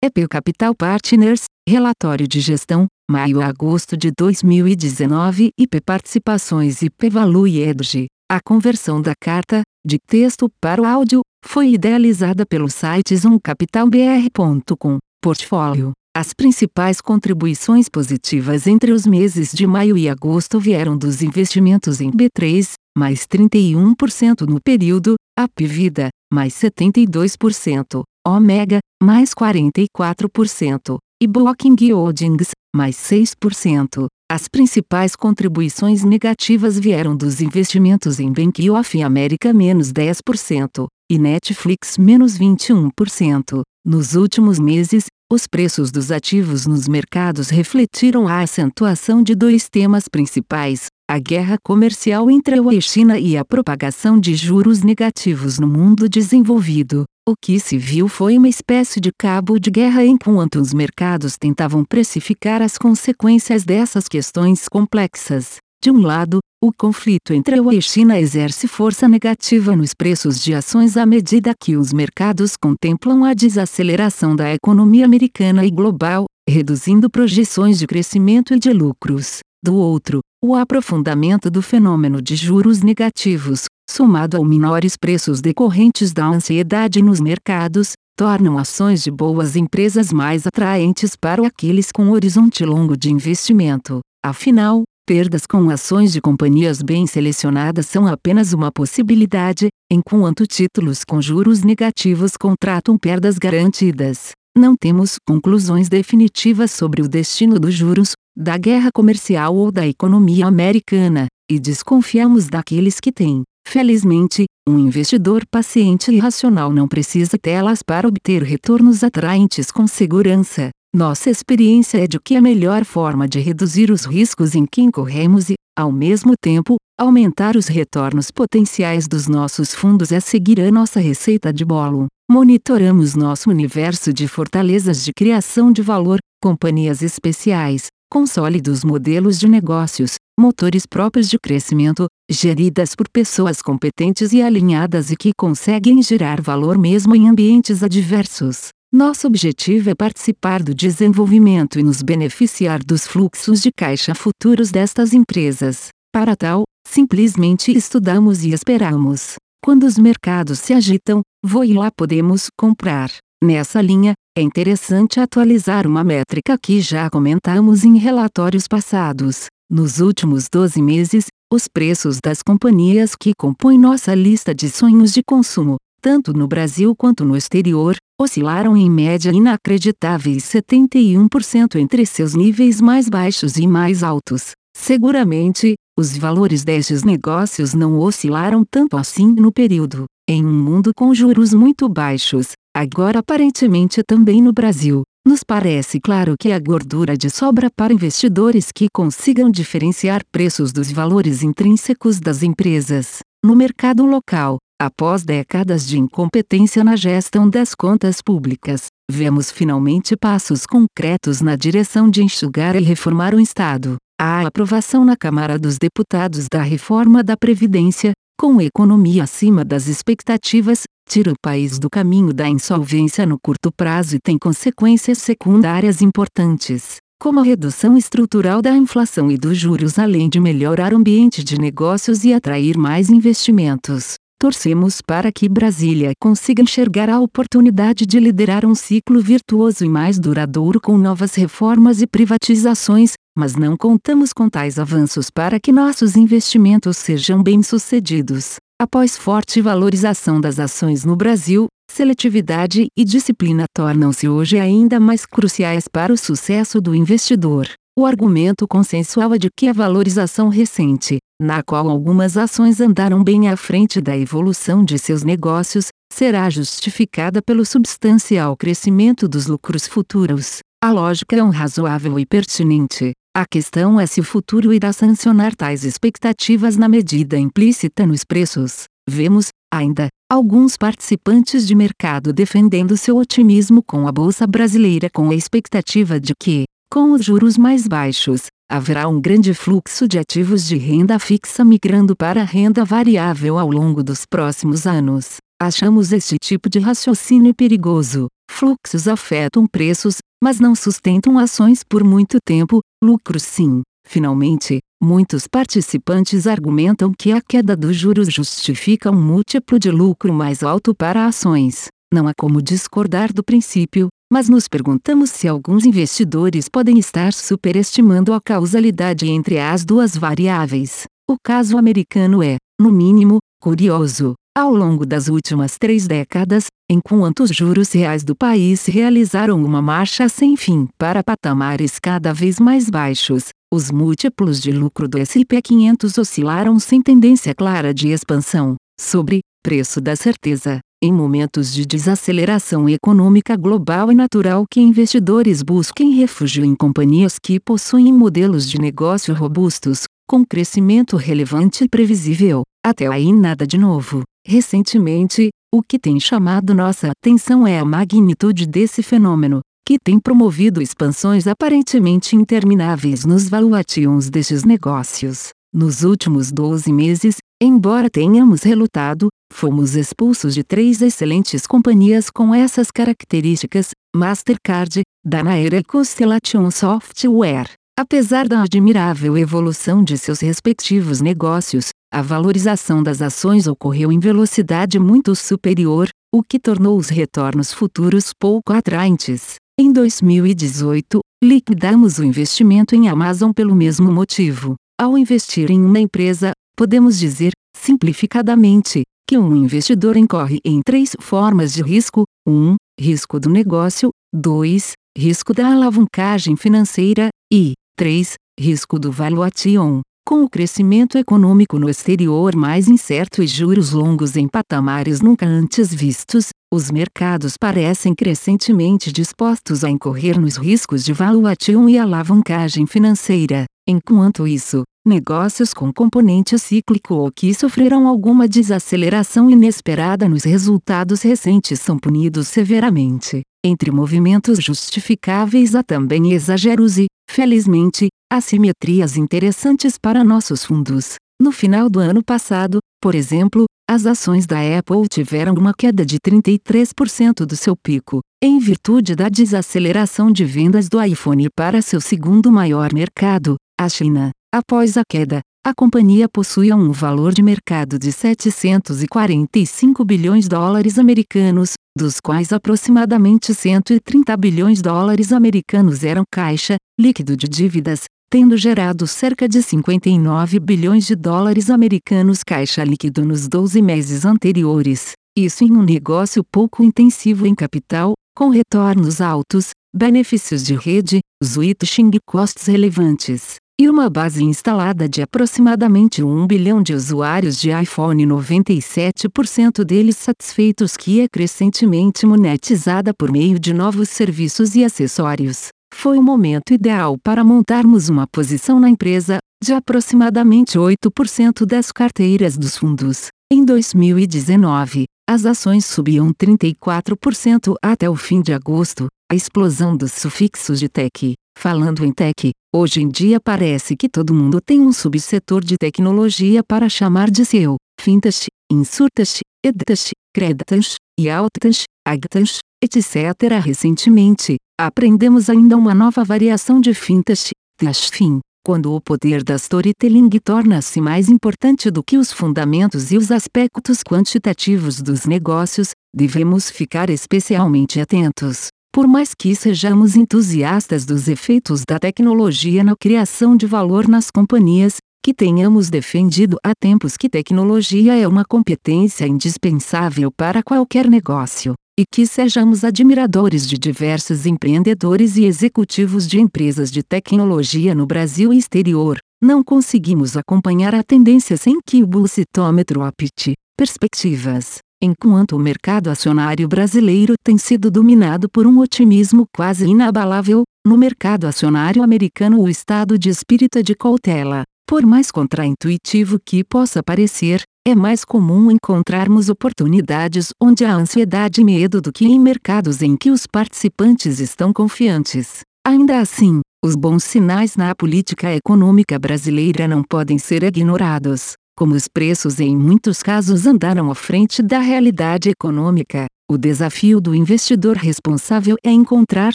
EP Capital Partners, Relatório de Gestão, maio a agosto de 2019 IP Participações IP Value Edge. A conversão da carta, de texto para o áudio, foi idealizada pelo site zoomcapitalbr.com. Portfólio. As principais contribuições positivas entre os meses de maio e agosto vieram dos investimentos em B3, mais 31% no período, AP Vida, mais 72%, Omega, mais 44%, e Booking Holdings, mais 6%. As principais contribuições negativas vieram dos investimentos em Bank of America menos 10% e Netflix menos 21%. Nos últimos meses, os preços dos ativos nos mercados refletiram a acentuação de dois temas principais: a guerra comercial entre a China e a propagação de juros negativos no mundo desenvolvido. O que se viu foi uma espécie de cabo de guerra enquanto os mercados tentavam precificar as consequências dessas questões complexas. De um lado, o conflito entre a e China exerce força negativa nos preços de ações à medida que os mercados contemplam a desaceleração da economia americana e global, reduzindo projeções de crescimento e de lucros. Do outro, o aprofundamento do fenômeno de juros negativos, somado ao menores preços decorrentes da ansiedade nos mercados, tornam ações de boas empresas mais atraentes para aqueles com horizonte longo de investimento. Afinal, perdas com ações de companhias bem selecionadas são apenas uma possibilidade, enquanto títulos com juros negativos contratam perdas garantidas. Não temos conclusões definitivas sobre o destino dos juros, da guerra comercial ou da economia americana, e desconfiamos daqueles que têm. Felizmente, um investidor paciente e racional não precisa telas para obter retornos atraentes com segurança. Nossa experiência é de que a melhor forma de reduzir os riscos em que incorremos e, ao mesmo tempo, aumentar os retornos potenciais dos nossos fundos é seguir a nossa receita de bolo. Monitoramos nosso universo de fortalezas de criação de valor, companhias especiais, com sólidos modelos de negócios, motores próprios de crescimento, geridas por pessoas competentes e alinhadas e que conseguem gerar valor mesmo em ambientes adversos. Nosso objetivo é participar do desenvolvimento e nos beneficiar dos fluxos de caixa futuros destas empresas. Para tal, simplesmente estudamos e esperamos. Quando os mercados se agitam, vou e lá podemos comprar. Nessa linha, é interessante atualizar uma métrica que já comentamos em relatórios passados. Nos últimos 12 meses, os preços das companhias que compõem nossa lista de sonhos de consumo, tanto no Brasil quanto no exterior, oscilaram em média inacreditáveis 71% entre seus níveis mais baixos e mais altos. Seguramente, os valores destes negócios não oscilaram tanto assim no período. Em um mundo com juros muito baixos, agora aparentemente também no Brasil, nos parece claro que a gordura de sobra para investidores que consigam diferenciar preços dos valores intrínsecos das empresas. No mercado local, após décadas de incompetência na gestão das contas públicas, vemos finalmente passos concretos na direção de enxugar e reformar o Estado. A aprovação na Câmara dos Deputados da reforma da Previdência, com economia acima das expectativas, tira o país do caminho da insolvência no curto prazo e tem consequências secundárias importantes, como a redução estrutural da inflação e dos juros, além de melhorar o ambiente de negócios e atrair mais investimentos. Torcemos para que Brasília consiga enxergar a oportunidade de liderar um ciclo virtuoso e mais duradouro com novas reformas e privatizações, mas não contamos com tais avanços para que nossos investimentos sejam bem-sucedidos. Após forte valorização das ações no Brasil, seletividade e disciplina tornam-se hoje ainda mais cruciais para o sucesso do investidor. O argumento consensual é de que a valorização recente, na qual algumas ações andaram bem à frente da evolução de seus negócios, será justificada pelo substancial crescimento dos lucros futuros. A lógica é um razoável e pertinente. A questão é se o futuro irá sancionar tais expectativas na medida implícita nos preços. Vemos, ainda, alguns participantes de mercado defendendo seu otimismo com a bolsa brasileira com a expectativa de que, com os juros mais baixos, haverá um grande fluxo de ativos de renda fixa migrando para renda variável ao longo dos próximos anos. Achamos este tipo de raciocínio perigoso. Fluxos afetam preços, mas não sustentam ações por muito tempo, lucros sim. Finalmente, muitos participantes argumentam que a queda dos juros justifica um múltiplo de lucro mais alto para ações. Não há como discordar do princípio, mas nos perguntamos se alguns investidores podem estar superestimando a causalidade entre as duas variáveis. O caso americano é, no mínimo, curioso. Ao longo das últimas três décadas, enquanto os juros reais do país realizaram uma marcha sem fim para patamares cada vez mais baixos, os múltiplos de lucro do S&P 500 oscilaram sem tendência clara de expansão. Sobre preço da certeza, em momentos de desaceleração econômica global é natural que investidores busquem refúgio em companhias que possuem modelos de negócio robustos, com crescimento relevante e previsível. Até aí nada de novo. Recentemente, o que tem chamado nossa atenção é a magnitude desse fenômeno, que tem promovido expansões aparentemente intermináveis nos valuations destes negócios. Nos últimos 12 meses, embora tenhamos relutado, fomos expulsos de três excelentes companhias com essas características: Mastercard, Danaher e Constellation Software. Apesar da admirável evolução de seus respectivos negócios, a valorização das ações ocorreu em velocidade muito superior, o que tornou os retornos futuros pouco atraentes. Em 2018, liquidamos o investimento em Amazon pelo mesmo motivo. Ao investir em uma empresa, podemos dizer, simplificadamente, que um investidor incorre em três formas de risco: 1. Um, risco do negócio, 2. Risco da alavancagem financeira, e 3. Risco do valuation. Com o crescimento econômico no exterior mais incerto e juros longos em patamares nunca antes vistos, os mercados parecem crescentemente dispostos a incorrer nos riscos de valuation e alavancagem financeira. Enquanto isso, negócios com componente cíclico ou que sofreram alguma desaceleração inesperada nos resultados recentes são punidos severamente. Entre movimentos justificáveis há também exageros e, felizmente, assimetrias interessantes para nossos fundos. No final do ano passado, por exemplo, as ações da Apple tiveram uma queda de 33% do seu pico, em virtude da desaceleração de vendas do iPhone para seu segundo maior mercado, a China. Após a queda, a companhia possuía um valor de mercado de 745 bilhões de dólares americanos, dos quais aproximadamente 130 bilhões de dólares americanos eram caixa, líquido de dívidas, tendo gerado cerca de 59 bilhões de dólares americanos caixa líquido nos 12 meses anteriores. Isso em um negócio pouco intensivo em capital, com retornos altos, benefícios de rede, switching costs relevantes, e uma base instalada de aproximadamente 1 bilhão de usuários de iPhone 97% deles satisfeitos que é crescentemente monetizada por meio de novos serviços e acessórios. Foi o momento ideal para montarmos uma posição na empresa, de aproximadamente 8% das carteiras dos fundos. Em 2019, as ações subiam 34% até o fim de agosto, a explosão dos sufixos de tech. Falando em tech, hoje em dia parece que todo mundo tem um subsetor de tecnologia para chamar de seu. Fintas, insurtas, edtas, creditas, e altas, agtas, etc. Recentemente, aprendemos ainda uma nova variação de fintas, tashfin, quando o poder da storytelling torna-se mais importante do que os fundamentos e os aspectos quantitativos dos negócios, devemos ficar especialmente atentos. Por mais que sejamos entusiastas dos efeitos da tecnologia na criação de valor nas companhias, que tenhamos defendido há tempos que tecnologia é uma competência indispensável para qualquer negócio, e que sejamos admiradores de diversos empreendedores e executivos de empresas de tecnologia no Brasil e exterior, não conseguimos acompanhar a tendência sem que o bullcitômetro apite. Perspectivas. Enquanto o mercado acionário brasileiro tem sido dominado por um otimismo quase inabalável, no mercado acionário americano o estado de espírito é de cautela. Por mais contraintuitivo que possa parecer, é mais comum encontrarmos oportunidades onde há ansiedade e medo do que em mercados em que os participantes estão confiantes. Ainda assim, os bons sinais na política econômica brasileira não podem ser ignorados. como os preços em muitos casos andaram à frente da realidade econômica, o desafio do investidor responsável é encontrar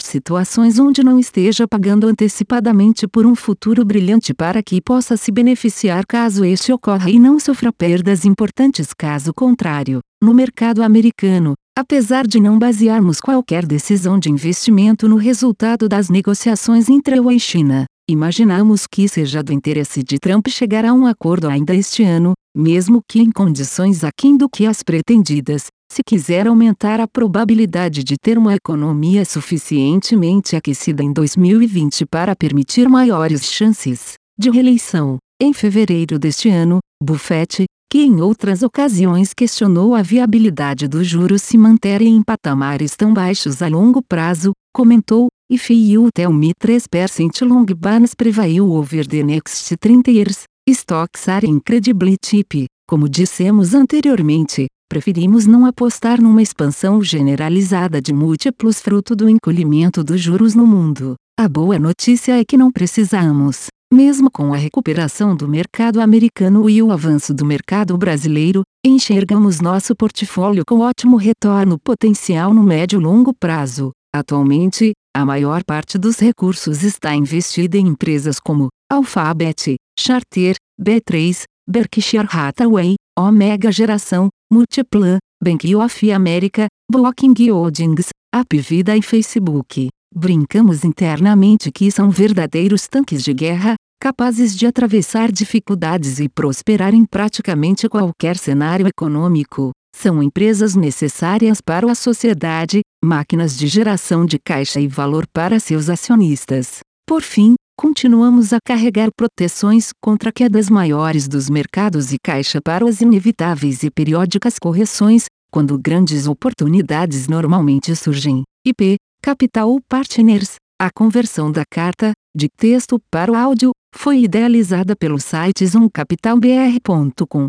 situações onde não esteja pagando antecipadamente por um futuro brilhante para que possa se beneficiar caso este ocorra e não sofra perdas importantes caso contrário. No mercado americano, apesar de não basearmos qualquer decisão de investimento no resultado das negociações entre a e China, imaginamos que seja do interesse de Trump chegar a um acordo ainda este ano, mesmo que em condições aquém do que as pretendidas, se quiser aumentar a probabilidade de ter uma economia suficientemente aquecida em 2020 para permitir maiores chances de reeleição. Em fevereiro deste ano, Buffett, que em outras ocasiões questionou a viabilidade dos juros se manterem em patamares tão baixos a longo prazo, comentou: If you tell me 3% long bonds prevail over the next 30 years, stocks are incredibly cheap. Como dissemos anteriormente, preferimos não apostar numa expansão generalizada de múltiplos fruto do encolhimento dos juros no mundo. A boa notícia é que não precisamos. Mesmo com a recuperação do mercado americano e o avanço do mercado brasileiro, enxergamos nosso portfólio com ótimo retorno potencial no médio e longo prazo. Atualmente, a maior parte dos recursos está investida em empresas como Alphabet, Charter, B3, Berkshire Hathaway, Omega Geração, Multiplan, Bank of America, Booking Holdings, Apvida e Facebook. Brincamos internamente que são verdadeiros tanques de guerra, capazes de atravessar dificuldades e prosperar em praticamente qualquer cenário econômico. São empresas necessárias para a sociedade, máquinas de geração de caixa e valor para seus acionistas. Por fim, continuamos a carregar proteções contra quedas maiores dos mercados e caixa para as inevitáveis e periódicas correções, quando grandes oportunidades normalmente surgem. IP, Capital Partners. A conversão da carta, de texto para o áudio, foi idealizada pelo site zoomcapitalbr.com.